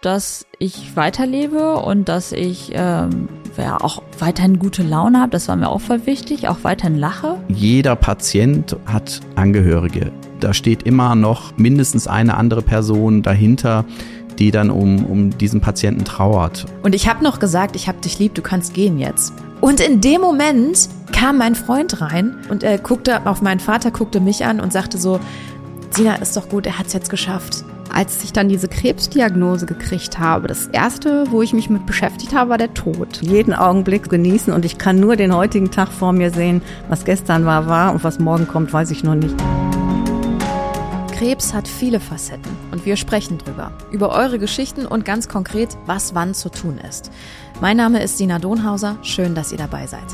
dass ich weiterlebe und dass ich ähm, ja, auch weiterhin gute Laune habe. Das war mir auch voll wichtig, auch weiterhin lache. Jeder Patient hat Angehörige. Da steht immer noch mindestens eine andere Person dahinter, die dann um, um diesen Patienten trauert. Und ich habe noch gesagt, ich habe dich lieb, du kannst gehen jetzt. Und in dem Moment kam mein Freund rein und er guckte auf meinen Vater, guckte mich an und sagte so, Sina, ist doch gut, er hat's jetzt geschafft. Als ich dann diese Krebsdiagnose gekriegt habe, das erste, wo ich mich mit beschäftigt habe, war der Tod. Jeden Augenblick genießen und ich kann nur den heutigen Tag vor mir sehen. Was gestern war, war und was morgen kommt, weiß ich noch nicht. Krebs hat viele Facetten und wir sprechen drüber. Über eure Geschichten und ganz konkret, was wann zu tun ist. Mein Name ist Sina Donhauser. Schön, dass ihr dabei seid.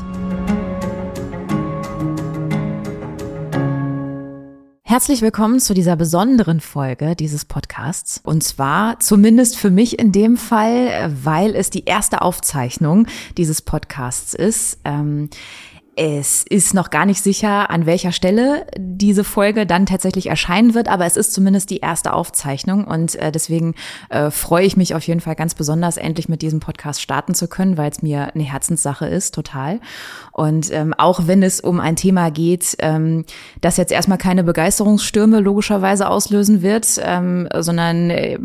Herzlich willkommen zu dieser besonderen Folge dieses Podcasts. Und zwar zumindest für mich in dem Fall, weil es die erste Aufzeichnung dieses Podcasts ist. Ähm, es ist noch gar nicht sicher, an welcher Stelle diese Folge dann tatsächlich erscheinen wird, aber es ist zumindest die erste Aufzeichnung und äh, deswegen äh, freue ich mich auf jeden Fall ganz besonders, endlich mit diesem Podcast starten zu können, weil es mir eine Herzenssache ist, total. Und ähm, auch wenn es um ein Thema geht, ähm, das jetzt erstmal keine Begeisterungsstürme logischerweise auslösen wird, ähm, sondern äh,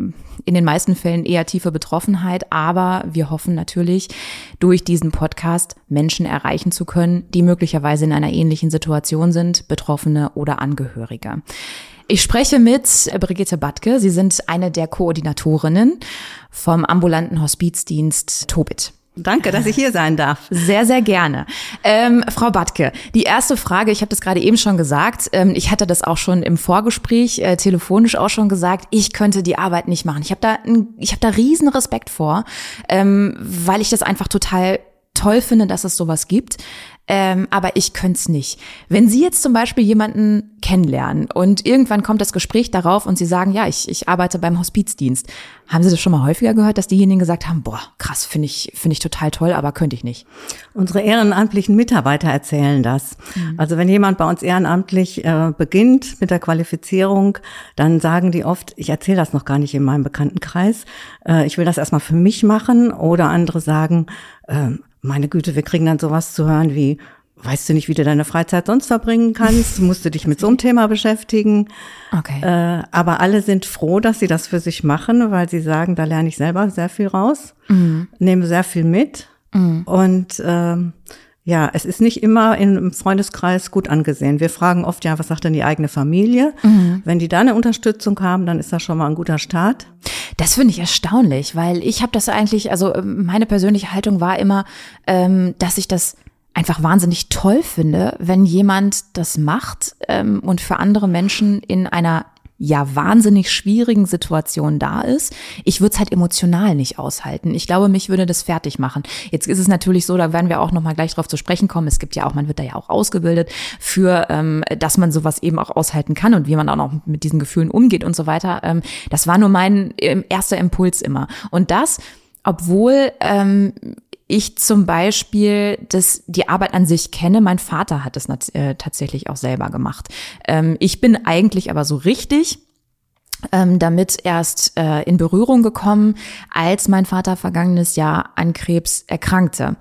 in den meisten Fällen eher tiefe Betroffenheit. Aber wir hoffen natürlich, durch diesen Podcast Menschen erreichen zu können, die möglicherweise in einer ähnlichen Situation sind, Betroffene oder Angehörige. Ich spreche mit Brigitte Batke. Sie sind eine der Koordinatorinnen vom ambulanten Hospizdienst Tobit. Danke, dass ich hier sein darf. Sehr, sehr gerne. Ähm, Frau Batke, die erste Frage, ich habe das gerade eben schon gesagt, ähm, ich hatte das auch schon im Vorgespräch äh, telefonisch auch schon gesagt, ich könnte die Arbeit nicht machen. Ich habe da, ich habe da riesen Respekt vor, ähm, weil ich das einfach total toll finde, dass es sowas gibt ähm, aber ich könnte es nicht. Wenn Sie jetzt zum Beispiel jemanden kennenlernen und irgendwann kommt das Gespräch darauf und Sie sagen, ja, ich, ich arbeite beim Hospizdienst, haben Sie das schon mal häufiger gehört, dass diejenigen gesagt haben, boah, krass, finde ich, finde ich total toll, aber könnte ich nicht? Unsere ehrenamtlichen Mitarbeiter erzählen das. Mhm. Also wenn jemand bei uns ehrenamtlich äh, beginnt mit der Qualifizierung, dann sagen die oft, ich erzähle das noch gar nicht in meinem Bekanntenkreis, äh, ich will das erstmal für mich machen oder andere sagen, äh, meine Güte, wir kriegen dann sowas zu hören wie, weißt du nicht, wie du deine Freizeit sonst verbringen kannst? Musst du dich mit so einem Thema beschäftigen? Okay. Äh, aber alle sind froh, dass sie das für sich machen, weil sie sagen, da lerne ich selber sehr viel raus, mhm. nehme sehr viel mit mhm. und ähm, ja, es ist nicht immer im Freundeskreis gut angesehen. Wir fragen oft, ja, was sagt denn die eigene Familie? Mhm. Wenn die da eine Unterstützung haben, dann ist das schon mal ein guter Start. Das finde ich erstaunlich, weil ich habe das eigentlich, also ähm, meine persönliche Haltung war immer, ähm, dass ich das einfach wahnsinnig toll finde, wenn jemand das macht ähm, und für andere Menschen in einer ja wahnsinnig schwierigen Situation da ist. Ich würde es halt emotional nicht aushalten. Ich glaube, mich würde das fertig machen. Jetzt ist es natürlich so, da werden wir auch noch mal gleich drauf zu sprechen kommen. Es gibt ja auch, man wird da ja auch ausgebildet für, ähm, dass man sowas eben auch aushalten kann und wie man auch noch mit diesen Gefühlen umgeht und so weiter. Ähm, das war nur mein ähm, erster Impuls immer. Und das, obwohl ähm, ich zum Beispiel das, die Arbeit an sich kenne. Mein Vater hat es äh, tatsächlich auch selber gemacht. Ähm, ich bin eigentlich aber so richtig ähm, damit erst äh, in Berührung gekommen, als mein Vater vergangenes Jahr an Krebs erkrankte.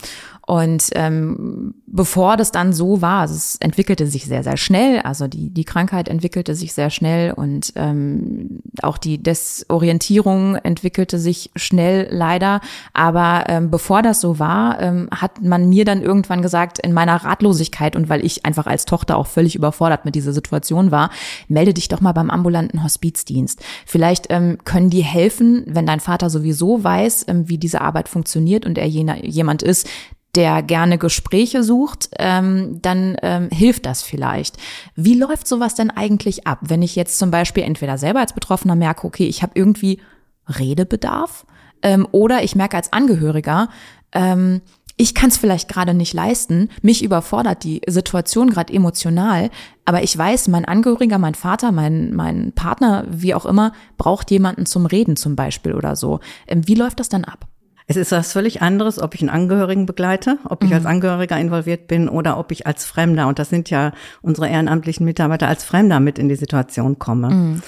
Und ähm, bevor das dann so war, also es entwickelte sich sehr, sehr schnell, also die, die Krankheit entwickelte sich sehr schnell und ähm, auch die Desorientierung entwickelte sich schnell leider. Aber ähm, bevor das so war, ähm, hat man mir dann irgendwann gesagt, in meiner Ratlosigkeit und weil ich einfach als Tochter auch völlig überfordert mit dieser Situation war, melde dich doch mal beim ambulanten Hospizdienst. Vielleicht ähm, können die helfen, wenn dein Vater sowieso weiß, ähm, wie diese Arbeit funktioniert und er jener, jemand ist, der gerne Gespräche sucht, ähm, dann ähm, hilft das vielleicht. Wie läuft sowas denn eigentlich ab, wenn ich jetzt zum Beispiel entweder selber als Betroffener merke, okay, ich habe irgendwie Redebedarf ähm, oder ich merke als Angehöriger, ähm, ich kann es vielleicht gerade nicht leisten, mich überfordert die Situation gerade emotional, aber ich weiß, mein Angehöriger, mein Vater, mein, mein Partner, wie auch immer, braucht jemanden zum Reden zum Beispiel oder so. Ähm, wie läuft das dann ab? Es ist was völlig anderes, ob ich einen Angehörigen begleite, ob ich mhm. als Angehöriger involviert bin oder ob ich als Fremder, und das sind ja unsere ehrenamtlichen Mitarbeiter, als Fremder mit in die Situation komme. Mhm.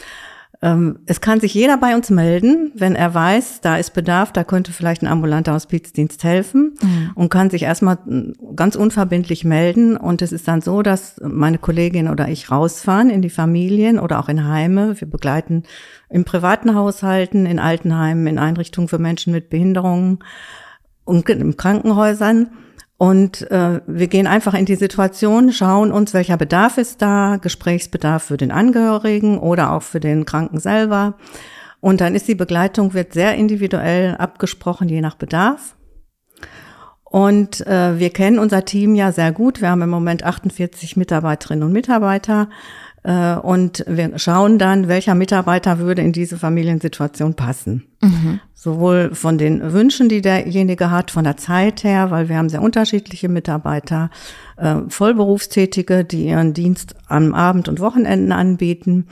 Ähm, es kann sich jeder bei uns melden, wenn er weiß, da ist Bedarf, da könnte vielleicht ein ambulanter Hospizdienst helfen mhm. und kann sich erstmal ganz unverbindlich melden. Und es ist dann so, dass meine Kollegin oder ich rausfahren in die Familien oder auch in Heime. Wir begleiten in privaten Haushalten, in Altenheimen, in Einrichtungen für Menschen mit Behinderungen und in Krankenhäusern. Und äh, wir gehen einfach in die Situation, schauen uns, welcher Bedarf ist da, Gesprächsbedarf für den Angehörigen oder auch für den Kranken selber. Und dann ist die Begleitung, wird sehr individuell abgesprochen, je nach Bedarf. Und äh, wir kennen unser Team ja sehr gut. Wir haben im Moment 48 Mitarbeiterinnen und Mitarbeiter. Äh, und wir schauen dann, welcher Mitarbeiter würde in diese Familiensituation passen. Mhm. Sowohl von den Wünschen, die derjenige hat, von der Zeit her, weil wir haben sehr unterschiedliche Mitarbeiter, äh, Vollberufstätige, die ihren Dienst am Abend und Wochenenden anbieten,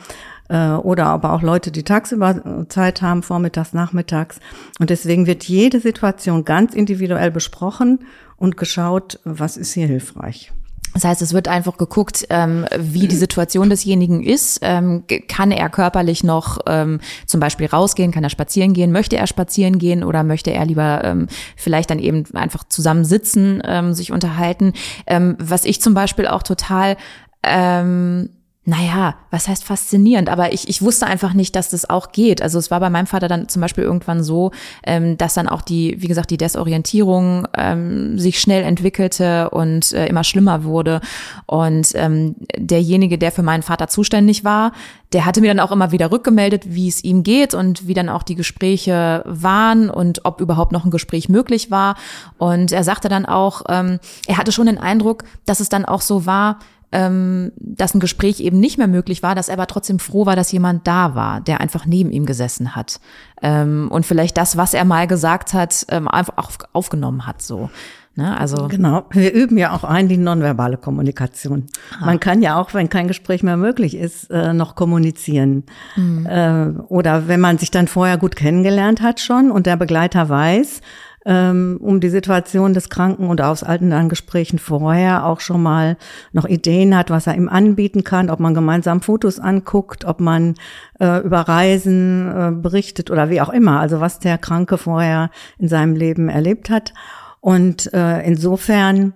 äh, oder aber auch Leute, die tagsüber Zeit haben, vormittags, nachmittags. Und deswegen wird jede Situation ganz individuell besprochen und geschaut, was ist hier hilfreich. Das heißt, es wird einfach geguckt, ähm, wie die Situation desjenigen ist. Ähm, kann er körperlich noch ähm, zum Beispiel rausgehen? Kann er spazieren gehen? Möchte er spazieren gehen oder möchte er lieber ähm, vielleicht dann eben einfach zusammen sitzen, ähm, sich unterhalten? Ähm, was ich zum Beispiel auch total ähm, naja, was heißt faszinierend, aber ich, ich wusste einfach nicht, dass das auch geht. Also es war bei meinem Vater dann zum Beispiel irgendwann so, ähm, dass dann auch die, wie gesagt, die Desorientierung ähm, sich schnell entwickelte und äh, immer schlimmer wurde. Und ähm, derjenige, der für meinen Vater zuständig war, der hatte mir dann auch immer wieder rückgemeldet, wie es ihm geht und wie dann auch die Gespräche waren und ob überhaupt noch ein Gespräch möglich war. Und er sagte dann auch, ähm, er hatte schon den Eindruck, dass es dann auch so war, ähm, dass ein Gespräch eben nicht mehr möglich war, dass er aber trotzdem froh war, dass jemand da war, der einfach neben ihm gesessen hat ähm, und vielleicht das, was er mal gesagt hat, ähm, einfach auch aufgenommen hat. So. Ne, also genau, wir üben ja auch ein die nonverbale Kommunikation. Ah. Man kann ja auch, wenn kein Gespräch mehr möglich ist, äh, noch kommunizieren. Mhm. Äh, oder wenn man sich dann vorher gut kennengelernt hat schon und der Begleiter weiß, ähm, um die Situation des Kranken und aus alten Gesprächen vorher auch schon mal noch Ideen hat, was er ihm anbieten kann, ob man gemeinsam Fotos anguckt, ob man äh, über Reisen äh, berichtet oder wie auch immer, also was der Kranke vorher in seinem Leben erlebt hat. Und äh, insofern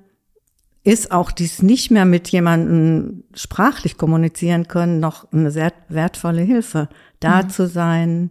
ist auch dies nicht mehr mit jemandem sprachlich kommunizieren können noch eine sehr wertvolle Hilfe, da mhm. zu sein,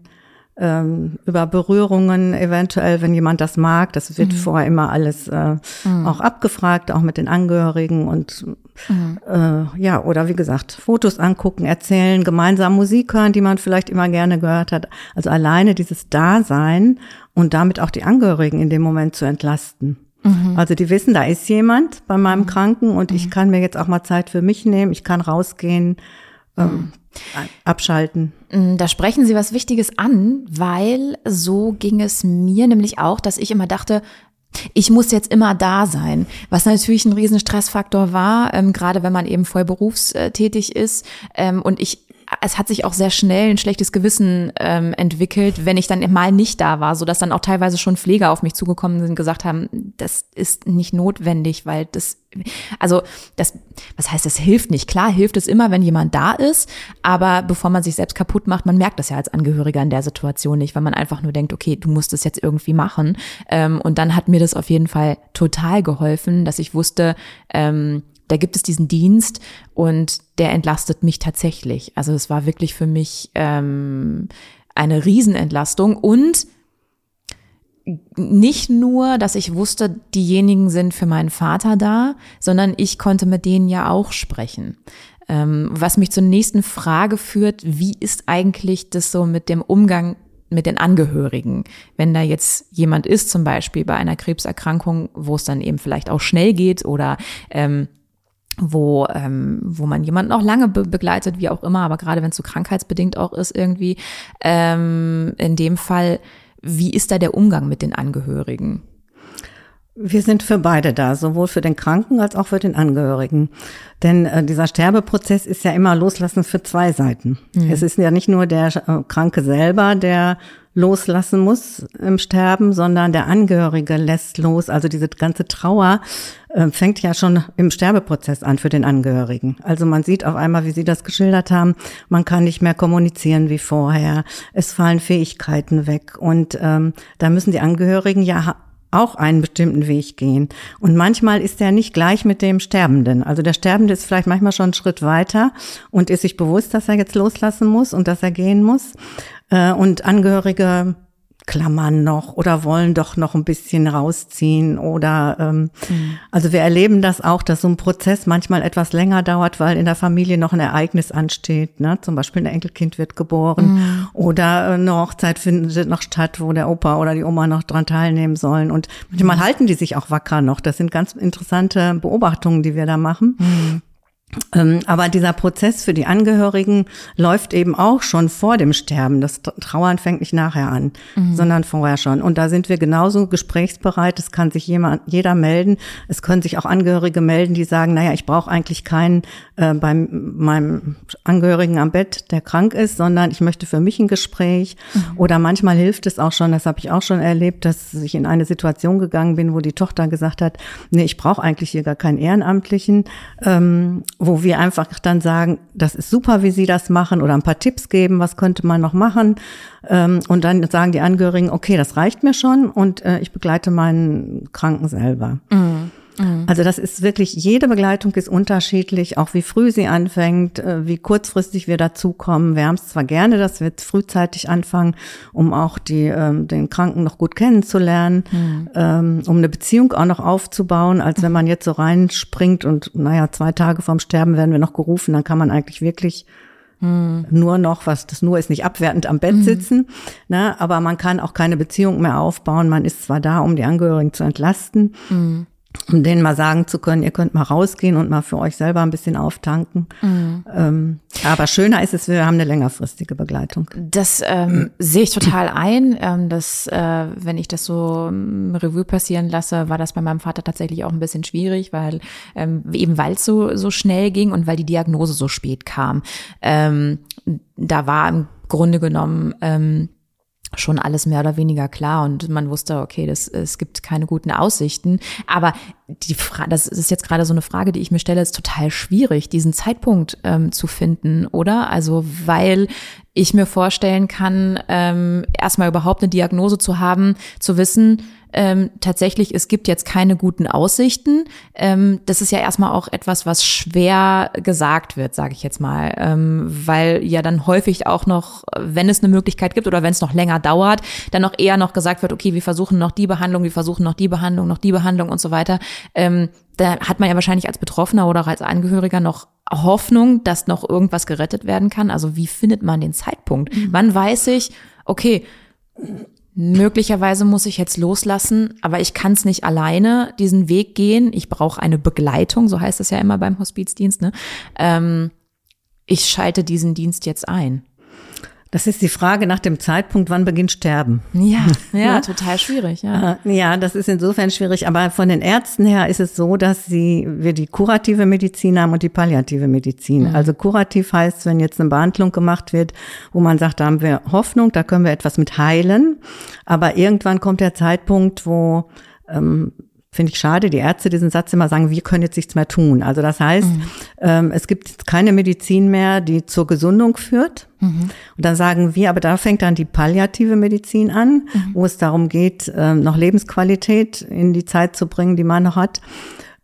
ähm, über Berührungen eventuell, wenn jemand das mag. Das wird mhm. vorher immer alles äh, mhm. auch abgefragt, auch mit den Angehörigen und mhm. äh, ja, oder wie gesagt, Fotos angucken, erzählen, gemeinsam Musik hören, die man vielleicht immer gerne gehört hat. Also alleine dieses Dasein und damit auch die Angehörigen in dem Moment zu entlasten. Mhm. Also die wissen, da ist jemand bei meinem mhm. Kranken und ich mhm. kann mir jetzt auch mal Zeit für mich nehmen, ich kann rausgehen, ähm, abschalten. Mm, da sprechen Sie was Wichtiges an, weil so ging es mir nämlich auch, dass ich immer dachte, ich muss jetzt immer da sein, was natürlich ein riesen Stressfaktor war, ähm, gerade wenn man eben voll berufstätig ist. Ähm, und ich es hat sich auch sehr schnell ein schlechtes Gewissen ähm, entwickelt, wenn ich dann mal nicht da war, so dass dann auch teilweise schon Pfleger auf mich zugekommen sind und gesagt haben, das ist nicht notwendig, weil das, also das, was heißt, das hilft nicht. Klar hilft es immer, wenn jemand da ist, aber bevor man sich selbst kaputt macht, man merkt das ja als Angehöriger in der Situation nicht, weil man einfach nur denkt, okay, du musst es jetzt irgendwie machen. Ähm, und dann hat mir das auf jeden Fall total geholfen, dass ich wusste, ähm, da gibt es diesen Dienst und der entlastet mich tatsächlich. Also es war wirklich für mich ähm, eine Riesenentlastung und nicht nur, dass ich wusste, diejenigen sind für meinen Vater da, sondern ich konnte mit denen ja auch sprechen. Ähm, was mich zur nächsten Frage führt, wie ist eigentlich das so mit dem Umgang mit den Angehörigen. Wenn da jetzt jemand ist, zum Beispiel bei einer Krebserkrankung, wo es dann eben vielleicht auch schnell geht oder ähm, wo, ähm, wo man jemanden auch lange be begleitet, wie auch immer, aber gerade wenn es so krankheitsbedingt auch ist irgendwie, ähm, in dem Fall, wie ist da der Umgang mit den Angehörigen? Wir sind für beide da, sowohl für den Kranken als auch für den Angehörigen. Denn äh, dieser Sterbeprozess ist ja immer loslassen für zwei Seiten. Mhm. Es ist ja nicht nur der äh, Kranke selber, der loslassen muss im Sterben, sondern der Angehörige lässt los. Also diese ganze Trauer äh, fängt ja schon im Sterbeprozess an für den Angehörigen. Also man sieht auf einmal, wie Sie das geschildert haben, man kann nicht mehr kommunizieren wie vorher. Es fallen Fähigkeiten weg und ähm, da müssen die Angehörigen ja auch einen bestimmten Weg gehen. Und manchmal ist er nicht gleich mit dem Sterbenden. Also der Sterbende ist vielleicht manchmal schon einen Schritt weiter und ist sich bewusst, dass er jetzt loslassen muss und dass er gehen muss. Äh, und Angehörige klammern noch oder wollen doch noch ein bisschen rausziehen oder ähm, mhm. also wir erleben das auch, dass so ein Prozess manchmal etwas länger dauert, weil in der Familie noch ein Ereignis ansteht, ne? Zum Beispiel ein Enkelkind wird geboren mhm. oder eine Hochzeit findet noch statt, wo der Opa oder die Oma noch dran teilnehmen sollen und manchmal mhm. halten die sich auch wacker noch. Das sind ganz interessante Beobachtungen, die wir da machen. Ähm, aber dieser Prozess für die Angehörigen läuft eben auch schon vor dem Sterben. Das Trauern fängt nicht nachher an, mhm. sondern vorher schon. Und da sind wir genauso gesprächsbereit. Es kann sich jemand, jeder melden. Es können sich auch Angehörige melden, die sagen, naja, ich brauche eigentlich keinen äh, bei meinem Angehörigen am Bett, der krank ist, sondern ich möchte für mich ein Gespräch. Mhm. Oder manchmal hilft es auch schon, das habe ich auch schon erlebt, dass ich in eine Situation gegangen bin, wo die Tochter gesagt hat, nee, ich brauche eigentlich hier gar keinen Ehrenamtlichen. Ähm, wo wir einfach dann sagen, das ist super, wie Sie das machen oder ein paar Tipps geben, was könnte man noch machen. Ähm, und dann sagen die Angehörigen, okay, das reicht mir schon und äh, ich begleite meinen Kranken selber. Mhm. Mhm. Also das ist wirklich, jede Begleitung ist unterschiedlich, auch wie früh sie anfängt, äh, wie kurzfristig wir dazukommen. Wir haben es zwar gerne, dass wir frühzeitig anfangen, um auch die, ähm, den Kranken noch gut kennenzulernen, mhm. ähm, um eine Beziehung auch noch aufzubauen, als wenn man jetzt so reinspringt und naja, zwei Tage vorm Sterben werden wir noch gerufen, dann kann man eigentlich wirklich hm. nur noch, was das nur ist, nicht abwertend am Bett hm. sitzen, ne, aber man kann auch keine Beziehung mehr aufbauen. Man ist zwar da, um die Angehörigen zu entlasten, mhm um denen mal sagen zu können, ihr könnt mal rausgehen und mal für euch selber ein bisschen auftanken. Mhm. Ähm, aber schöner ist es, wir haben eine längerfristige Begleitung. Das ähm, sehe ich total ein. Ähm, dass, äh, wenn ich das so ähm, Revue passieren lasse, war das bei meinem Vater tatsächlich auch ein bisschen schwierig, weil ähm, eben weil es so, so schnell ging und weil die Diagnose so spät kam. Ähm, da war im Grunde genommen schon alles mehr oder weniger klar und man wusste, okay, das, es gibt keine guten Aussichten. Aber die Frage, das ist jetzt gerade so eine Frage, die ich mir stelle, ist total schwierig, diesen Zeitpunkt ähm, zu finden, oder? Also, weil ich mir vorstellen kann, ähm, erstmal überhaupt eine Diagnose zu haben, zu wissen, ähm, tatsächlich, es gibt jetzt keine guten Aussichten. Ähm, das ist ja erstmal auch etwas, was schwer gesagt wird, sage ich jetzt mal, ähm, weil ja dann häufig auch noch, wenn es eine Möglichkeit gibt oder wenn es noch länger dauert, dann noch eher noch gesagt wird, okay, wir versuchen noch die Behandlung, wir versuchen noch die Behandlung, noch die Behandlung und so weiter. Ähm, da hat man ja wahrscheinlich als Betroffener oder als Angehöriger noch Hoffnung, dass noch irgendwas gerettet werden kann. Also wie findet man den Zeitpunkt? Mhm. Wann weiß ich, okay, möglicherweise muss ich jetzt loslassen, aber ich kann es nicht alleine diesen Weg gehen. Ich brauche eine Begleitung, so heißt es ja immer beim Hospizdienst. Ne? Ähm, ich schalte diesen Dienst jetzt ein. Das ist die Frage nach dem Zeitpunkt, wann beginnt Sterben. Ja, ja, total schwierig, ja. Ja, das ist insofern schwierig, aber von den Ärzten her ist es so, dass sie, wir die kurative Medizin haben und die palliative Medizin. Mhm. Also kurativ heißt, wenn jetzt eine Behandlung gemacht wird, wo man sagt, da haben wir Hoffnung, da können wir etwas mit heilen, aber irgendwann kommt der Zeitpunkt, wo ähm, finde ich schade, die Ärzte diesen Satz immer sagen, wir können jetzt nichts mehr tun. Also das heißt, mhm. ähm, es gibt keine Medizin mehr, die zur Gesundung führt. Mhm. Und dann sagen wir, aber da fängt dann die palliative Medizin an, mhm. wo es darum geht, ähm, noch Lebensqualität in die Zeit zu bringen, die man noch hat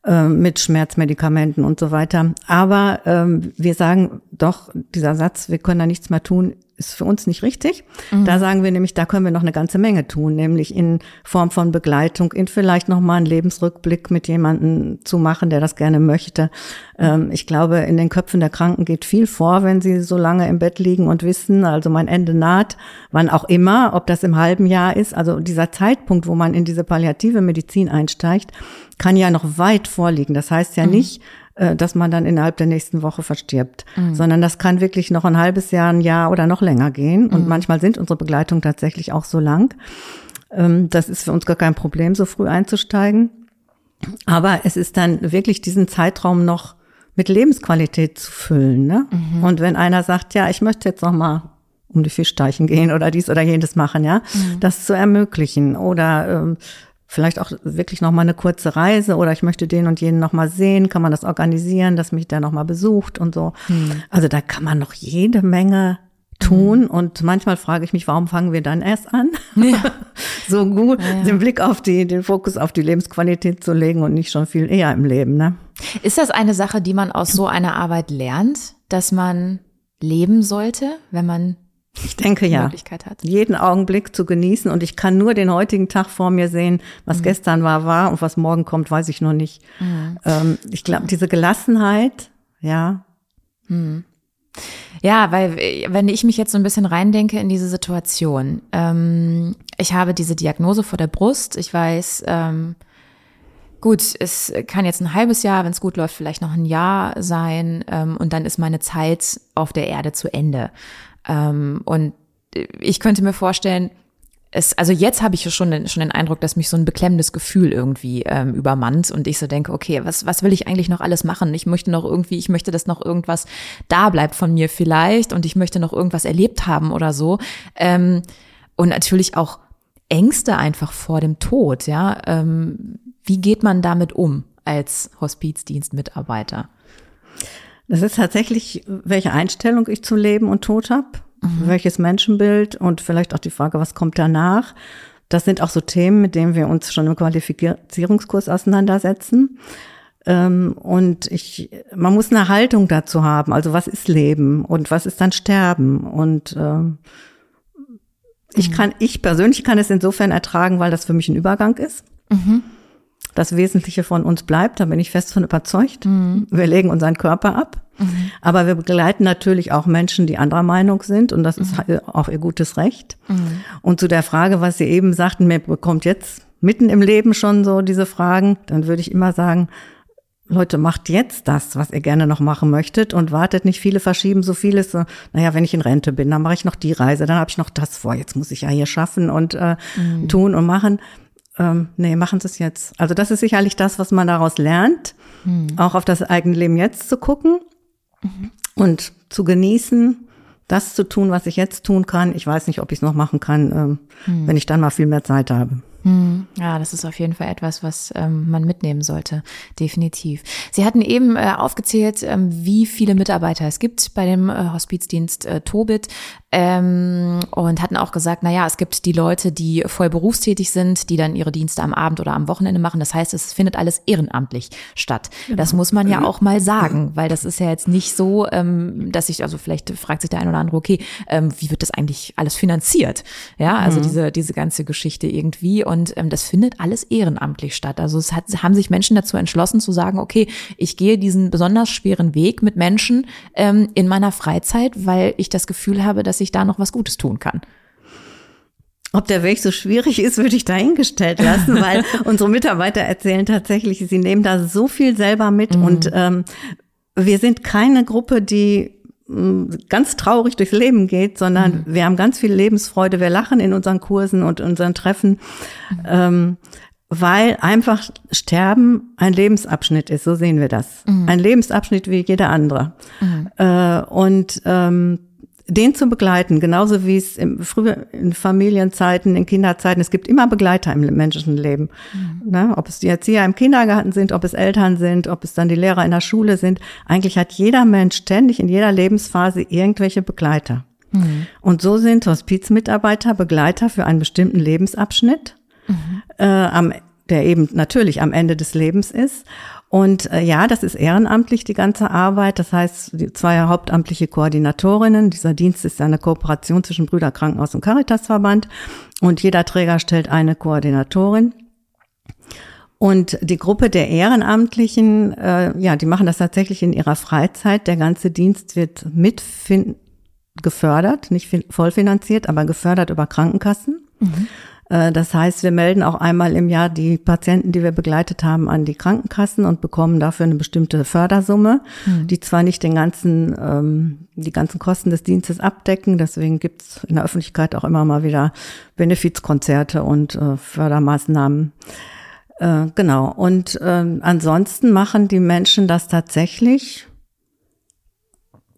ähm, mit Schmerzmedikamenten und so weiter. Aber ähm, wir sagen doch, dieser Satz, wir können da nichts mehr tun, ist für uns nicht richtig. Mhm. Da sagen wir nämlich, da können wir noch eine ganze Menge tun, nämlich in Form von Begleitung, in vielleicht noch mal einen Lebensrückblick mit jemandem zu machen, der das gerne möchte. Ähm, ich glaube, in den Köpfen der Kranken geht viel vor, wenn sie so lange im Bett liegen und wissen, also mein Ende naht, wann auch immer, ob das im halben Jahr ist. Also dieser Zeitpunkt, wo man in diese palliative Medizin einsteigt, kann ja noch weit vorliegen. Das heißt ja mhm. nicht, äh, dass man dann innerhalb der nächsten Woche verstirbt, mhm. sondern das kann wirklich noch ein halbes Jahr, ein Jahr oder noch länger gehen. Und mhm. manchmal sind unsere Begleitungen tatsächlich auch so lang. Ähm, das ist für uns gar kein Problem, so früh einzusteigen. Aber es ist dann wirklich diesen Zeitraum noch mit Lebensqualität zu füllen. Ne? Mhm. Und wenn einer sagt, ja, ich möchte jetzt noch mal um die Fischteichen gehen oder dies oder jenes machen, ja, mhm. das zu ermöglichen oder ähm, vielleicht auch wirklich noch mal eine kurze Reise oder ich möchte den und jenen noch mal sehen, kann man das organisieren, dass mich der noch mal besucht und so. Mhm. Also da kann man noch jede Menge tun. Mhm. Und manchmal frage ich mich, warum fangen wir dann erst an? Ja. so gut ja. den Blick auf die, den Fokus auf die Lebensqualität zu legen und nicht schon viel eher im Leben. Ne? Ist das eine Sache, die man aus so einer Arbeit lernt, dass man leben sollte, wenn man ich denke ja. Möglichkeit hat. Jeden Augenblick zu genießen und ich kann nur den heutigen Tag vor mir sehen. Was mhm. gestern war, war und was morgen kommt, weiß ich noch nicht. Mhm. Ähm, ich glaube, diese Gelassenheit, ja. Mhm. Ja, weil wenn ich mich jetzt so ein bisschen reindenke in diese Situation, ähm, ich habe diese Diagnose vor der Brust, ich weiß, ähm, gut, es kann jetzt ein halbes Jahr, wenn es gut läuft, vielleicht noch ein Jahr sein ähm, und dann ist meine Zeit auf der Erde zu Ende. Ähm, und ich könnte mir vorstellen, es, also jetzt habe ich schon den, schon den Eindruck, dass mich so ein beklemmendes Gefühl irgendwie ähm, übermannt und ich so denke, okay, was, was will ich eigentlich noch alles machen? Ich möchte noch irgendwie, ich möchte, dass noch irgendwas da bleibt von mir vielleicht und ich möchte noch irgendwas erlebt haben oder so. Ähm, und natürlich auch Ängste einfach vor dem Tod, ja. Ähm, wie geht man damit um als Hospizdienstmitarbeiter? Das ist tatsächlich, welche Einstellung ich zu Leben und Tod habe mhm. welches Menschenbild und vielleicht auch die Frage, was kommt danach. Das sind auch so Themen, mit denen wir uns schon im Qualifizierungskurs auseinandersetzen. Ähm, und ich, man muss eine Haltung dazu haben. Also was ist Leben und was ist dann Sterben? Und ähm, ich mhm. kann, ich persönlich kann es insofern ertragen, weil das für mich ein Übergang ist. Mhm. Das Wesentliche von uns bleibt, da bin ich fest von überzeugt. Mhm. Wir legen unseren Körper ab. Mhm. Aber wir begleiten natürlich auch Menschen, die anderer Meinung sind und das ist mhm. auch ihr gutes Recht. Mhm. Und zu der Frage, was Sie eben sagten, mir bekommt jetzt mitten im Leben schon so diese Fragen, dann würde ich immer sagen, Leute, macht jetzt das, was ihr gerne noch machen möchtet und wartet nicht. Viele verschieben so vieles. So, naja, wenn ich in Rente bin, dann mache ich noch die Reise, dann habe ich noch das vor. Jetzt muss ich ja hier schaffen und äh, mhm. tun und machen. Ähm, nee, machen Sie es jetzt. Also das ist sicherlich das, was man daraus lernt, mhm. auch auf das eigene Leben jetzt zu gucken mhm. und zu genießen, das zu tun, was ich jetzt tun kann. Ich weiß nicht, ob ich es noch machen kann, ähm, mhm. wenn ich dann mal viel mehr Zeit habe. Hm. Ja, das ist auf jeden Fall etwas, was ähm, man mitnehmen sollte, definitiv. Sie hatten eben äh, aufgezählt, ähm, wie viele Mitarbeiter es gibt bei dem äh, Hospizdienst äh, Tobit ähm, und hatten auch gesagt, na ja, es gibt die Leute, die voll berufstätig sind, die dann ihre Dienste am Abend oder am Wochenende machen. Das heißt, es findet alles ehrenamtlich statt. Genau. Das muss man ja auch mal sagen, weil das ist ja jetzt nicht so, ähm, dass ich, also vielleicht fragt sich der ein oder andere, okay, ähm, wie wird das eigentlich alles finanziert? Ja, also mhm. diese diese ganze Geschichte irgendwie und ähm, das findet alles ehrenamtlich statt. Also es hat, haben sich Menschen dazu entschlossen zu sagen, okay, ich gehe diesen besonders schweren Weg mit Menschen ähm, in meiner Freizeit, weil ich das Gefühl habe, dass ich da noch was Gutes tun kann. Ob der Weg so schwierig ist, würde ich dahingestellt lassen, weil unsere Mitarbeiter erzählen tatsächlich, sie nehmen da so viel selber mit mhm. und ähm, wir sind keine Gruppe, die ganz traurig durchs Leben geht, sondern mhm. wir haben ganz viel Lebensfreude, wir lachen in unseren Kursen und unseren Treffen, mhm. ähm, weil einfach Sterben ein Lebensabschnitt ist, so sehen wir das. Mhm. Ein Lebensabschnitt wie jeder andere. Mhm. Äh, und ähm, den zu begleiten, genauso wie es im, früher in Familienzeiten, in Kinderzeiten, es gibt immer Begleiter im menschlichen Leben. Mhm. Ne? Ob es die Erzieher im Kindergarten sind, ob es Eltern sind, ob es dann die Lehrer in der Schule sind. Eigentlich hat jeder Mensch ständig in jeder Lebensphase irgendwelche Begleiter. Mhm. Und so sind Hospizmitarbeiter Begleiter für einen bestimmten Lebensabschnitt, mhm. äh, am, der eben natürlich am Ende des Lebens ist. Und äh, ja, das ist ehrenamtlich, die ganze Arbeit. Das heißt, die zwei hauptamtliche Koordinatorinnen. Dieser Dienst ist eine Kooperation zwischen Brüderkrankenhaus und Caritasverband. Und jeder Träger stellt eine Koordinatorin. Und die Gruppe der Ehrenamtlichen, äh, ja, die machen das tatsächlich in ihrer Freizeit. Der ganze Dienst wird mit gefördert, nicht vollfinanziert, aber gefördert über Krankenkassen. Mhm. Äh, das heißt, wir melden auch einmal im Jahr die Patienten, die wir begleitet haben, an die Krankenkassen und bekommen dafür eine bestimmte Fördersumme, mhm. die zwar nicht den ganzen, ähm, die ganzen Kosten des Dienstes abdecken, deswegen gibt's in der Öffentlichkeit auch immer mal wieder Benefizkonzerte und äh, Fördermaßnahmen. Äh, genau. Und äh, ansonsten machen die Menschen das tatsächlich,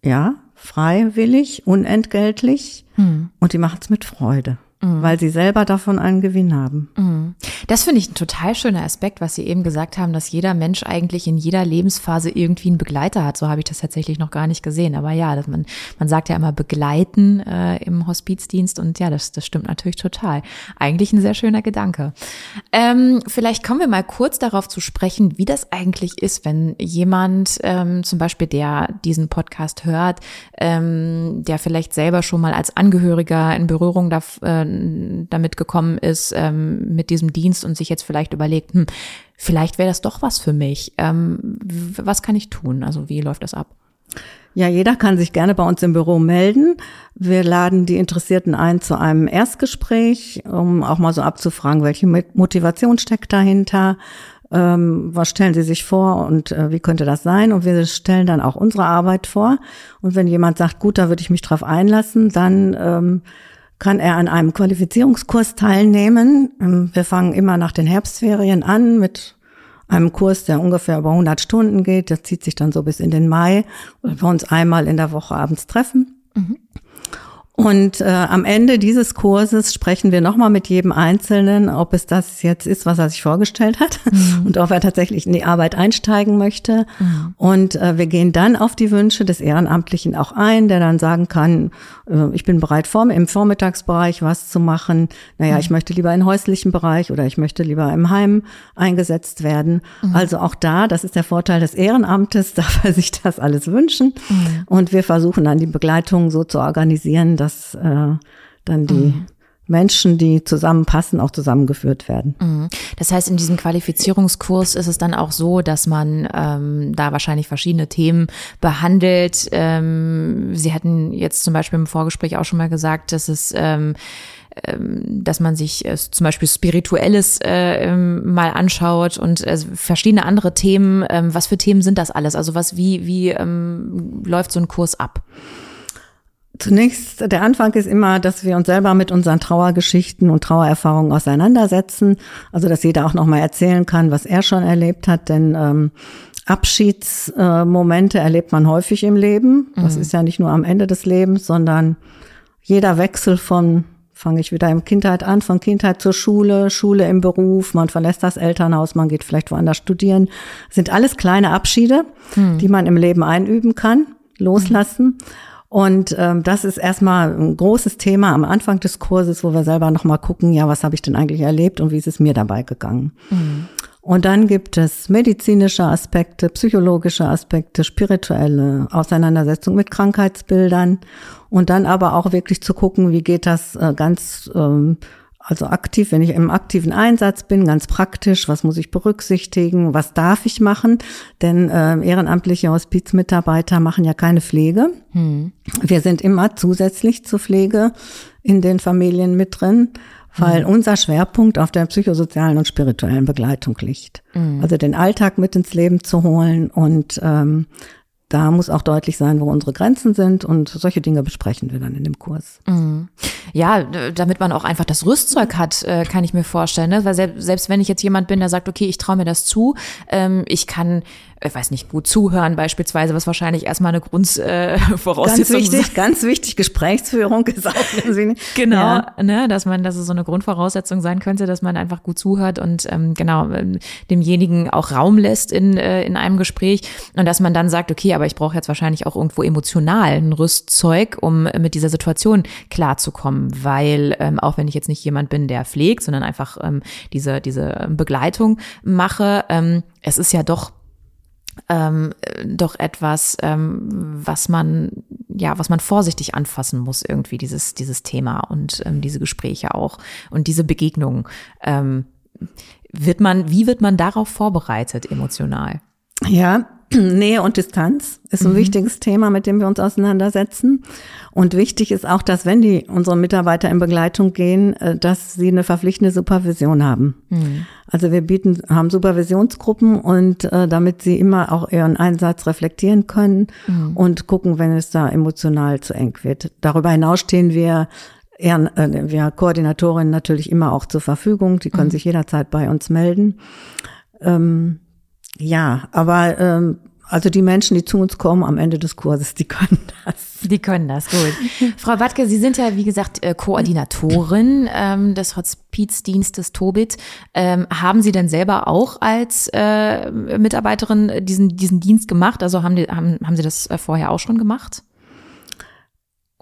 ja, freiwillig, unentgeltlich Hm. und die machen es mit Freude, weil sie selber davon einen Gewinn haben. Mhm. Das finde ich ein total schöner Aspekt, was Sie eben gesagt haben, dass jeder Mensch eigentlich in jeder Lebensphase irgendwie einen Begleiter hat. So habe ich das tatsächlich noch gar nicht gesehen. Aber ja, dass man, man sagt ja immer begleiten äh, im Hospizdienst und ja, das, das stimmt natürlich total. Eigentlich ein sehr schöner Gedanke. Ähm, vielleicht kommen wir mal kurz darauf zu sprechen, wie das eigentlich ist, wenn jemand ähm, zum Beispiel, der diesen Podcast hört, ähm, der vielleicht selber schon mal als Angehöriger in Berührung da, äh, damit gekommen ist, ähm, mit diesem Dienst und sich jetzt vielleicht überlegt, hm, vielleicht wäre das doch was für mich. Ähm, was kann ich tun? Also wie läuft das ab? Ja, jeder kann sich gerne bei uns im Büro melden. Wir laden die Interessierten ein zu einem Erstgespräch, um auch mal so abzufragen, welche Mo- Motivation steckt dahinter, ähm, was stellen Sie sich vor und äh, wie könnte das sein? Und wir stellen dann auch unsere Arbeit vor. Und wenn jemand sagt, gut, da würde ich mich drauf einlassen, dann ähm, kann er an einem Qualifizierungskurs teilnehmen. Ähm, Wir fangen immer nach den Herbstferien an mit einem Kurs, der ungefähr über 100 Stunden geht. Das zieht sich dann so bis in den Mai, weil wir uns einmal in der Woche abends treffen. Und äh, am Ende dieses Kurses sprechen wir nochmal mit jedem Einzelnen, ob es das jetzt ist, was er sich vorgestellt hat und ob er tatsächlich in die Arbeit einsteigen möchte. Und äh, wir gehen dann auf die Wünsche des Ehrenamtlichen auch ein, der dann sagen kann, äh, ich bin bereit, vorm, im Vormittagsbereich was zu machen. Naja, ich möchte lieber im häuslichen Bereich oder ich möchte lieber im Heim eingesetzt werden. Also auch da, das ist der Vorteil des Ehrenamtes, darf er sich das alles wünschen. Und wir versuchen dann die Begleitung so zu organisieren, dass äh, dann die Menschen, die zusammenpassen, auch zusammengeführt werden. Mhm. Das heißt, in diesem Qualifizierungskurs ist es dann auch so, dass man ähm, da wahrscheinlich verschiedene Themen behandelt. Ähm, Sie hatten jetzt zum Beispiel im Vorgespräch auch schon mal gesagt, dass es ähm, ähm, dass man sich äh, zum Beispiel Spirituelles äh, ähm, mal anschaut und äh, verschiedene andere Themen. Ähm, was für Themen sind das alles? Also was, wie, wie ähm, läuft so ein Kurs ab? Zunächst, der Anfang ist immer, dass wir uns selber mit unseren Trauergeschichten und Trauererfahrungen auseinandersetzen. Also, dass jeder auch nochmal erzählen kann, was er schon erlebt hat, denn ähm, Abschiedsmomente erlebt man häufig im Leben. Das ist ja nicht nur am Ende des Lebens, sondern jeder Wechsel von, fange ich wieder im Kindheit an, von Kindheit zur Schule, Schule im Beruf, man verlässt das Elternhaus, man geht vielleicht woanders studieren, sind alles kleine Abschiede, die man im Leben einüben kann, loslassen. Und ähm, das ist erstmal ein großes Thema am Anfang des Kurses, wo wir selber nochmal gucken, ja, was habe ich denn eigentlich erlebt und wie ist es mir dabei gegangen. Und dann gibt es medizinische Aspekte, psychologische Aspekte, spirituelle Auseinandersetzung mit Krankheitsbildern und dann aber auch wirklich zu gucken, wie geht das äh, ganz ähm, also aktiv, wenn ich im aktiven Einsatz bin, ganz praktisch, was muss ich berücksichtigen, was darf ich machen? Denn äh, ehrenamtliche Hospizmitarbeiter machen ja keine Pflege. Wir sind immer zusätzlich zur Pflege in den Familien mit drin, weil unser Schwerpunkt auf der psychosozialen und spirituellen Begleitung liegt. Also den Alltag mit ins Leben zu holen und ähm, da muss auch deutlich sein, wo unsere Grenzen sind und solche Dinge besprechen wir dann in dem Kurs. Ja, damit man auch einfach das Rüstzeug hat, äh, kann ich mir vorstellen. Ne? Weil selbst, selbst wenn ich jetzt jemand bin, der sagt, okay, ich traue mir das zu, ähm, ich kann, ich weiß nicht, gut zuhören beispielsweise, was wahrscheinlich erstmal eine Grundvoraussetzung äh, Ganz Voraussetzung wichtig, ganz wichtig, Gesprächsführung ist auch ganz wichtig. Genau, Ja. ne, dass man, dass es so eine Grundvoraussetzung sein könnte, dass man einfach gut zuhört und ähm, genau ähm, demjenigen auch Raum lässt in äh, in einem Gespräch und dass man dann sagt, okay, aber ich brauche jetzt wahrscheinlich auch irgendwo emotional ein Rüstzeug, um mit dieser Situation klarzukommen, weil ähm, auch wenn ich jetzt nicht jemand bin, der pflegt, sondern einfach ähm, diese diese Begleitung mache, ähm, es ist ja doch ähm, äh, doch etwas, ähm, was man ja, was man vorsichtig anfassen muss irgendwie dieses dieses Thema und ähm, diese Gespräche auch und diese Begegnungen. Ähm, wird man, wie wird man darauf vorbereitet emotional? Ja, Nähe und Distanz ist ein wichtiges Thema, mit dem wir uns auseinandersetzen. Und wichtig ist auch, dass wenn die unsere Mitarbeiter in Begleitung gehen, äh, dass sie eine verpflichtende Supervision haben. Also wir bieten, haben Supervisionsgruppen und äh, damit sie immer auch ihren Einsatz reflektieren können und gucken, wenn es da emotional zu eng wird. Darüber hinaus stehen wir Ehren, äh, wir Koordinatorinnen natürlich immer auch zur Verfügung. Die können sich jederzeit bei uns melden. Ähm, ja, aber ähm, Also die Menschen, die zu uns kommen am Ende des Kurses, die können das. Die können das, gut. Frau Wattke, Sie sind ja, wie gesagt, äh, Koordinatorin ähm, des Hospizdienstes Tobit. Ähm, haben Sie denn selber auch als äh, Mitarbeiterin diesen, diesen Dienst gemacht? Also haben, die, haben, haben Sie das äh, vorher auch schon gemacht?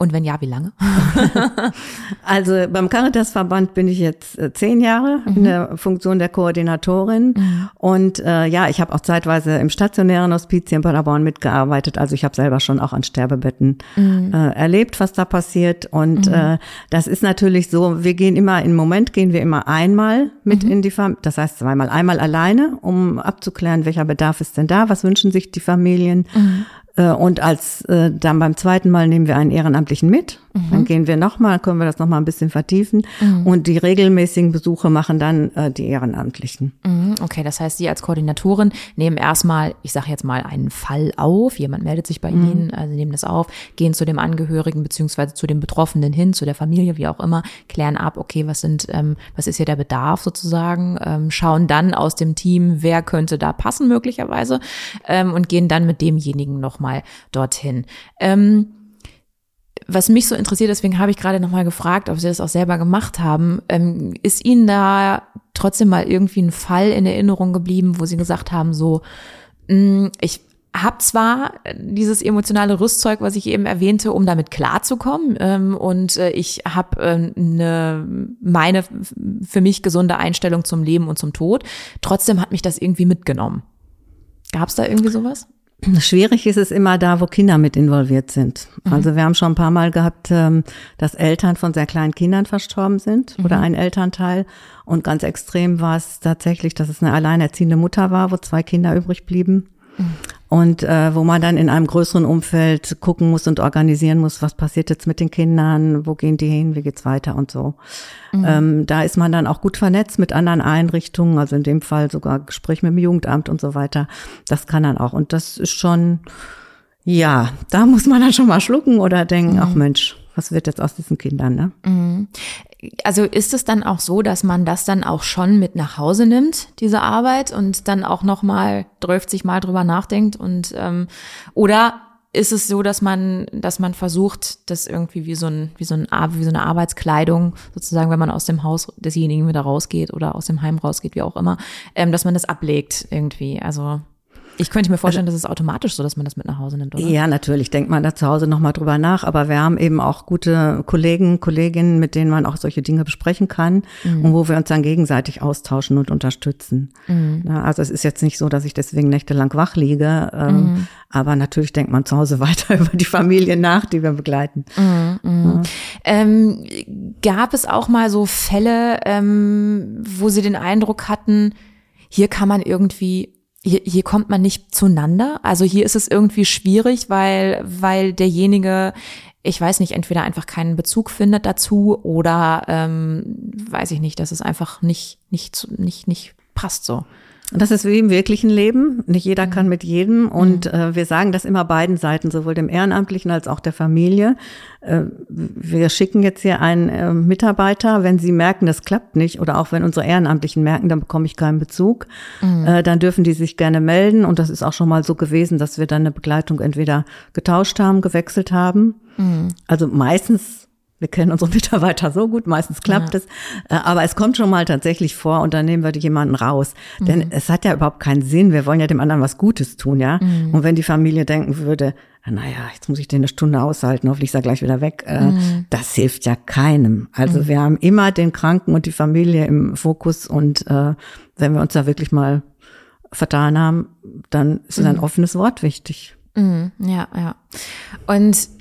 Und wenn ja, wie lange? also beim Caritas-Verband bin ich jetzt äh, zehn Jahre mhm. in der Funktion der Koordinatorin. Mhm. Und äh, ja, ich habe auch zeitweise im stationären Hospiz hier in Paderborn mitgearbeitet. Also ich habe selber schon auch an Sterbebetten mhm. äh, erlebt, was da passiert. Und mhm. äh, das ist natürlich so, wir gehen immer, im Moment gehen wir immer einmal mit mhm. in die Familie, das heißt zweimal, einmal alleine, um abzuklären, welcher Bedarf ist denn da, was wünschen sich die Familien. Äh, und als äh, dann beim zweiten Mal nehmen wir einen Ehrenamtlichen mit. Mhm. Dann gehen wir nochmal, können wir das nochmal ein bisschen vertiefen. Mhm. Und die regelmäßigen Besuche machen dann äh, die Ehrenamtlichen. Mhm. Okay, das heißt, Sie als Koordinatorin nehmen erstmal, ich sage jetzt mal, einen Fall auf. Jemand meldet sich bei mhm. Ihnen, also nehmen das auf, gehen zu dem Angehörigen beziehungsweise zu dem Betroffenen hin, zu der Familie, wie auch immer, klären ab, okay, was sind, ähm, was ist hier der Bedarf sozusagen, ähm, schauen dann aus dem Team, wer könnte da passen möglicherweise ähm, und gehen dann mit demjenigen nochmal dorthin. Ähm, was mich so interessiert, deswegen habe ich gerade nochmal gefragt, ob Sie das auch selber gemacht haben. Ähm, ist Ihnen da trotzdem mal irgendwie ein Fall in Erinnerung geblieben, wo Sie gesagt haben, so, mh, mm, ich habe zwar dieses emotionale Rüstzeug, was ich eben erwähnte, um damit klarzukommen, ähm, und äh, ich habe äh, ne, meine für mich gesunde Einstellung zum Leben und zum Tod. Trotzdem hat mich das irgendwie mitgenommen. Gab es da irgendwie sowas? Schwierig ist es immer da, wo Kinder mit involviert sind. Mhm. Also wir haben schon ein paar Mal gehabt, ähm, dass Eltern von sehr kleinen Kindern verstorben sind mhm. oder ein Elternteil. Und ganz extrem war es tatsächlich, dass es eine alleinerziehende Mutter war, wo zwei Kinder übrig blieben. Mhm und äh, wo man dann in einem größeren Umfeld gucken muss und organisieren muss, was passiert jetzt mit den Kindern, wo gehen die hin, wie geht's weiter und so. Mhm. Ähm, da ist man dann auch gut vernetzt mit anderen Einrichtungen, also in dem Fall sogar Gespräch mit dem Jugendamt und so weiter. Das kann dann auch und das ist schon, ja, da muss man dann schon mal schlucken oder denken, mhm. ach Mensch, was wird jetzt aus diesen Kindern, ne? Mhm also ist es dann auch so, dass man das dann auch schon mit nach Hause nimmt, diese Arbeit, und dann auch noch mal 30 Mal drüber nachdenkt und ähm, oder ist es so, dass man, dass man versucht, das irgendwie wie so ein, wie so ein, wie so eine Arbeitskleidung sozusagen, wenn man aus dem Haus desjenigen wieder rausgeht oder aus dem Heim rausgeht, wie auch immer, ähm, dass man das ablegt irgendwie. Also ich könnte mir vorstellen, also, das ist automatisch so, dass man das mit nach Hause nimmt, oder? Ja, natürlich denkt man da zu Hause nochmal drüber nach, aber wir haben eben auch gute Kollegen, Kolleginnen, mit denen man auch solche Dinge besprechen kann mhm. und wo wir uns dann gegenseitig austauschen und unterstützen. Mhm. also es ist jetzt nicht so, dass ich deswegen nächtelang wach liege, ähm, mhm. aber natürlich denkt man zu Hause weiter über die Familie nach, die wir begleiten. Mhm, mhm. Ja. Ähm, gab es auch mal so Fälle, ähm, wo Sie den Eindruck hatten, hier kann man irgendwie hier, hier kommt man nicht zueinander. Also hier ist es irgendwie schwierig, weil, weil derjenige, ich weiß nicht, entweder einfach keinen Bezug findet dazu oder ähm, weiß ich nicht, dass es einfach nicht, nicht, nicht, nicht passt so. Das ist wie im wirklichen Leben. Nicht jeder kann mit jedem. Und mhm. äh, wir sagen das immer beiden Seiten, sowohl dem Ehrenamtlichen als auch der Familie. Äh, wir schicken jetzt hier einen äh, Mitarbeiter, wenn sie merken, das klappt nicht, oder auch wenn unsere Ehrenamtlichen merken, dann bekomme ich keinen Bezug, mhm. äh, dann dürfen die sich gerne melden. Und das ist auch schon mal so gewesen, dass wir dann eine Begleitung entweder getauscht haben, gewechselt haben. Mhm. Also meistens wir kennen unsere Mitarbeiter so gut, meistens klappt ja. es. Äh, aber es kommt schon mal tatsächlich vor und dann nehmen wir jemanden raus. Mhm. Denn es hat ja überhaupt keinen Sinn. Wir wollen ja dem anderen was Gutes tun, ja. Mhm. Und wenn die Familie denken würde, naja, jetzt muss ich den eine Stunde aushalten, hoffentlich ist er gleich wieder weg. Äh, mhm. Das hilft ja keinem. Also mhm. wir haben immer den Kranken und die Familie im Fokus und äh, wenn wir uns da wirklich mal vertan haben, dann ist ein mhm. offenes Wort wichtig. Mhm. Ja, ja. Und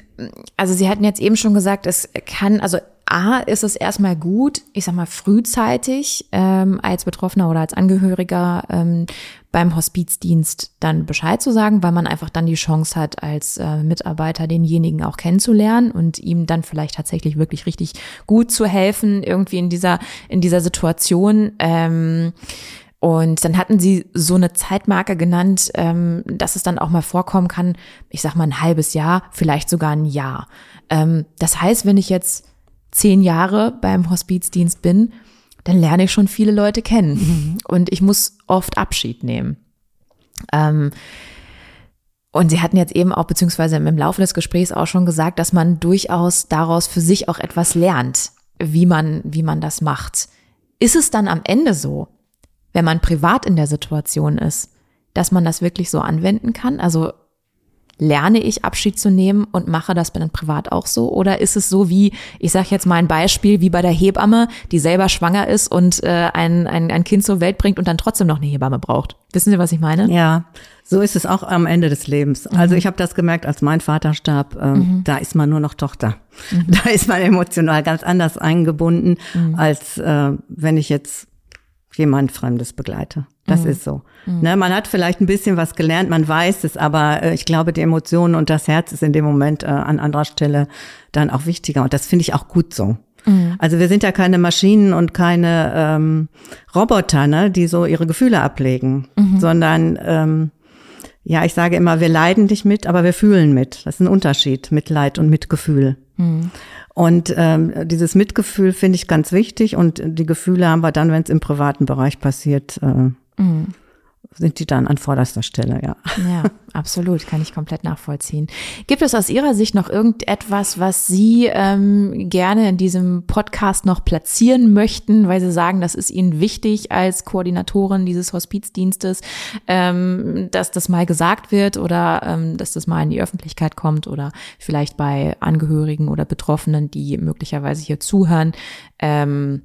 also Sie hatten jetzt eben schon gesagt, es kann, also A, ist es erstmal gut, ich sag mal frühzeitig ähm, als Betroffener oder als Angehöriger ähm, beim Hospizdienst dann Bescheid zu sagen, weil man einfach dann die Chance hat, als äh, Mitarbeiter denjenigen auch kennenzulernen und ihm dann vielleicht tatsächlich wirklich richtig gut zu helfen, irgendwie in dieser, in dieser Situation. Ähm, und dann hatten sie so eine Zeitmarke genannt, ähm, dass es dann auch mal vorkommen kann, ich sag mal ein halbes Jahr, vielleicht sogar ein Jahr. Ähm, das heißt, wenn ich jetzt zehn Jahre beim Hospizdienst bin, dann lerne ich schon viele Leute kennen. Mhm. Und ich muss oft Abschied nehmen. Ähm, Und Sie hatten jetzt eben auch, beziehungsweise im Laufe des Gesprächs auch schon gesagt, dass man durchaus daraus für sich auch etwas lernt, wie man, wie man das macht. Ist es dann am Ende so, wenn man privat in der Situation ist, dass man das wirklich so anwenden kann? Also lerne ich Abschied zu nehmen und mache das dann privat auch so? Oder ist es so wie, ich sage jetzt mal ein Beispiel, wie bei der Hebamme, die selber schwanger ist und äh, ein, ein, ein Kind zur Welt bringt und dann trotzdem noch eine Hebamme braucht? Wissen Sie, was ich meine? Ja, so ist es auch am Ende des Lebens. Also ich habe das gemerkt, als mein Vater starb, äh, mhm. da ist man nur noch Tochter. Mhm. Da ist man emotional ganz anders eingebunden, mhm. als äh, wenn ich jetzt jemand Fremdes begleite. Das mhm. ist so. Mhm. Ne, man hat vielleicht ein bisschen was gelernt, man weiß es, aber äh, ich glaube, die Emotionen und das Herz ist in dem Moment äh, an anderer Stelle dann auch wichtiger. Und das finde ich auch gut so. Mhm. Also wir sind ja keine Maschinen und keine ähm, Roboter, ne, die so ihre Gefühle ablegen, mhm. sondern ähm, ja, ich sage immer, wir leiden nicht mit, aber wir fühlen mit. Das ist ein Unterschied, Mitleid und Mitgefühl. Mhm. Und ähm, dieses Mitgefühl finde ich ganz wichtig und die Gefühle haben wir dann, wenn es im privaten Bereich passiert, äh, mhm sind die dann an vorderster Stelle, ja. Ja, absolut, kann ich komplett nachvollziehen. Gibt es aus Ihrer Sicht noch irgendetwas, was Sie ähm, gerne in diesem Podcast noch platzieren möchten, weil Sie sagen, das ist Ihnen wichtig als Koordinatorin dieses Hospizdienstes, ähm, dass das mal gesagt wird oder ähm, dass das mal in die Öffentlichkeit kommt oder vielleicht bei Angehörigen oder Betroffenen, die möglicherweise hier zuhören, ähm,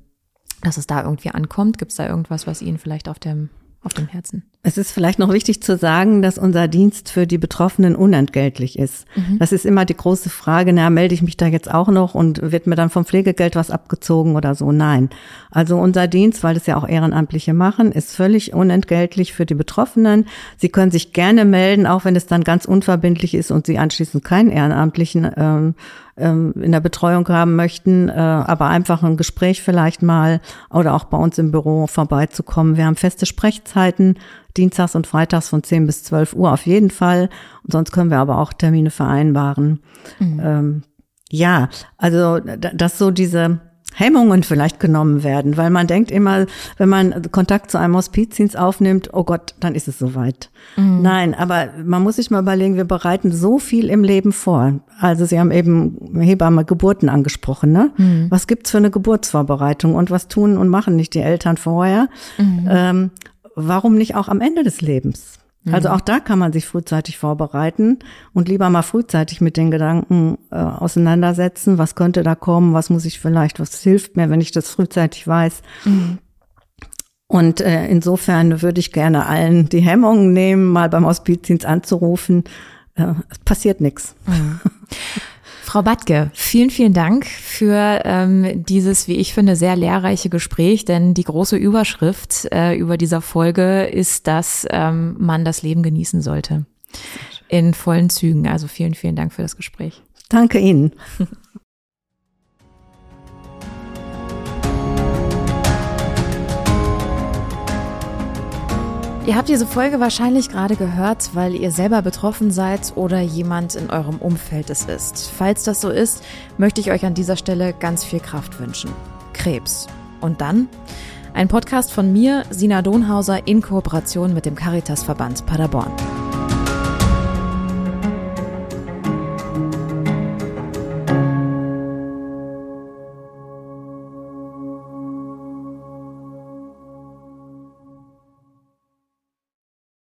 dass es da irgendwie ankommt? Gibt es da irgendwas, was Ihnen vielleicht auf dem auf dem Herzen. Es ist vielleicht noch wichtig zu sagen, dass unser Dienst für die Betroffenen unentgeltlich ist. Mhm. Das ist immer die große Frage, na, melde ich mich da jetzt auch noch und wird mir dann vom Pflegegeld was abgezogen oder so? Nein. Also unser Dienst, weil es ja auch Ehrenamtliche machen, ist völlig unentgeltlich für die Betroffenen. Sie können sich gerne melden, auch wenn es dann ganz unverbindlich ist und Sie anschließend keinen Ehrenamtlichen ähm, ähm, in der Betreuung haben möchten, äh, aber einfach ein Gespräch vielleicht mal oder auch bei uns im Büro vorbeizukommen. Wir haben feste Sprechzeiten, dienstags und freitags von 10 bis 12 Uhr auf jeden Fall. Und sonst können wir aber auch Termine vereinbaren. Mhm. Ähm, ja, also dass so diese Hemmungen vielleicht genommen werden, weil man denkt immer, wenn man Kontakt zu einem Hospizdienst aufnimmt, oh Gott, dann ist es soweit. Mhm. Nein, aber man muss sich mal überlegen, wir bereiten so viel im Leben vor. Also Sie haben eben Hebamme Geburten angesprochen, ne? Mhm. Was gibt's für eine Geburtsvorbereitung und was tun und machen nicht die Eltern vorher? Mhm. Ähm, warum nicht auch am Ende des Lebens? Also mhm. auch da kann man sich frühzeitig vorbereiten und lieber mal frühzeitig mit den Gedanken äh, auseinandersetzen, was könnte da kommen, was muss ich vielleicht, was hilft mir, wenn ich das frühzeitig weiß. Mhm. Und äh, insofern würde ich gerne allen die Hemmungen nehmen, mal beim Hospizdienst anzurufen. Äh, es passiert nichts. Mhm. Frau Batke, vielen, vielen Dank für ähm, dieses, wie ich finde, sehr lehrreiche Gespräch, denn die große Überschrift äh, über dieser Folge ist, dass ähm, man das Leben genießen sollte. In vollen Zügen. Also vielen, vielen Dank für das Gespräch. Danke Ihnen. Ihr habt diese Folge wahrscheinlich gerade gehört, weil ihr selber betroffen seid oder jemand in eurem Umfeld es ist. Falls das so ist, möchte ich euch an dieser Stelle ganz viel Kraft wünschen. Krebs. Und dann? Ein Podcast von mir, Sina Donhauser, in Kooperation mit dem Caritas-Verband Paderborn.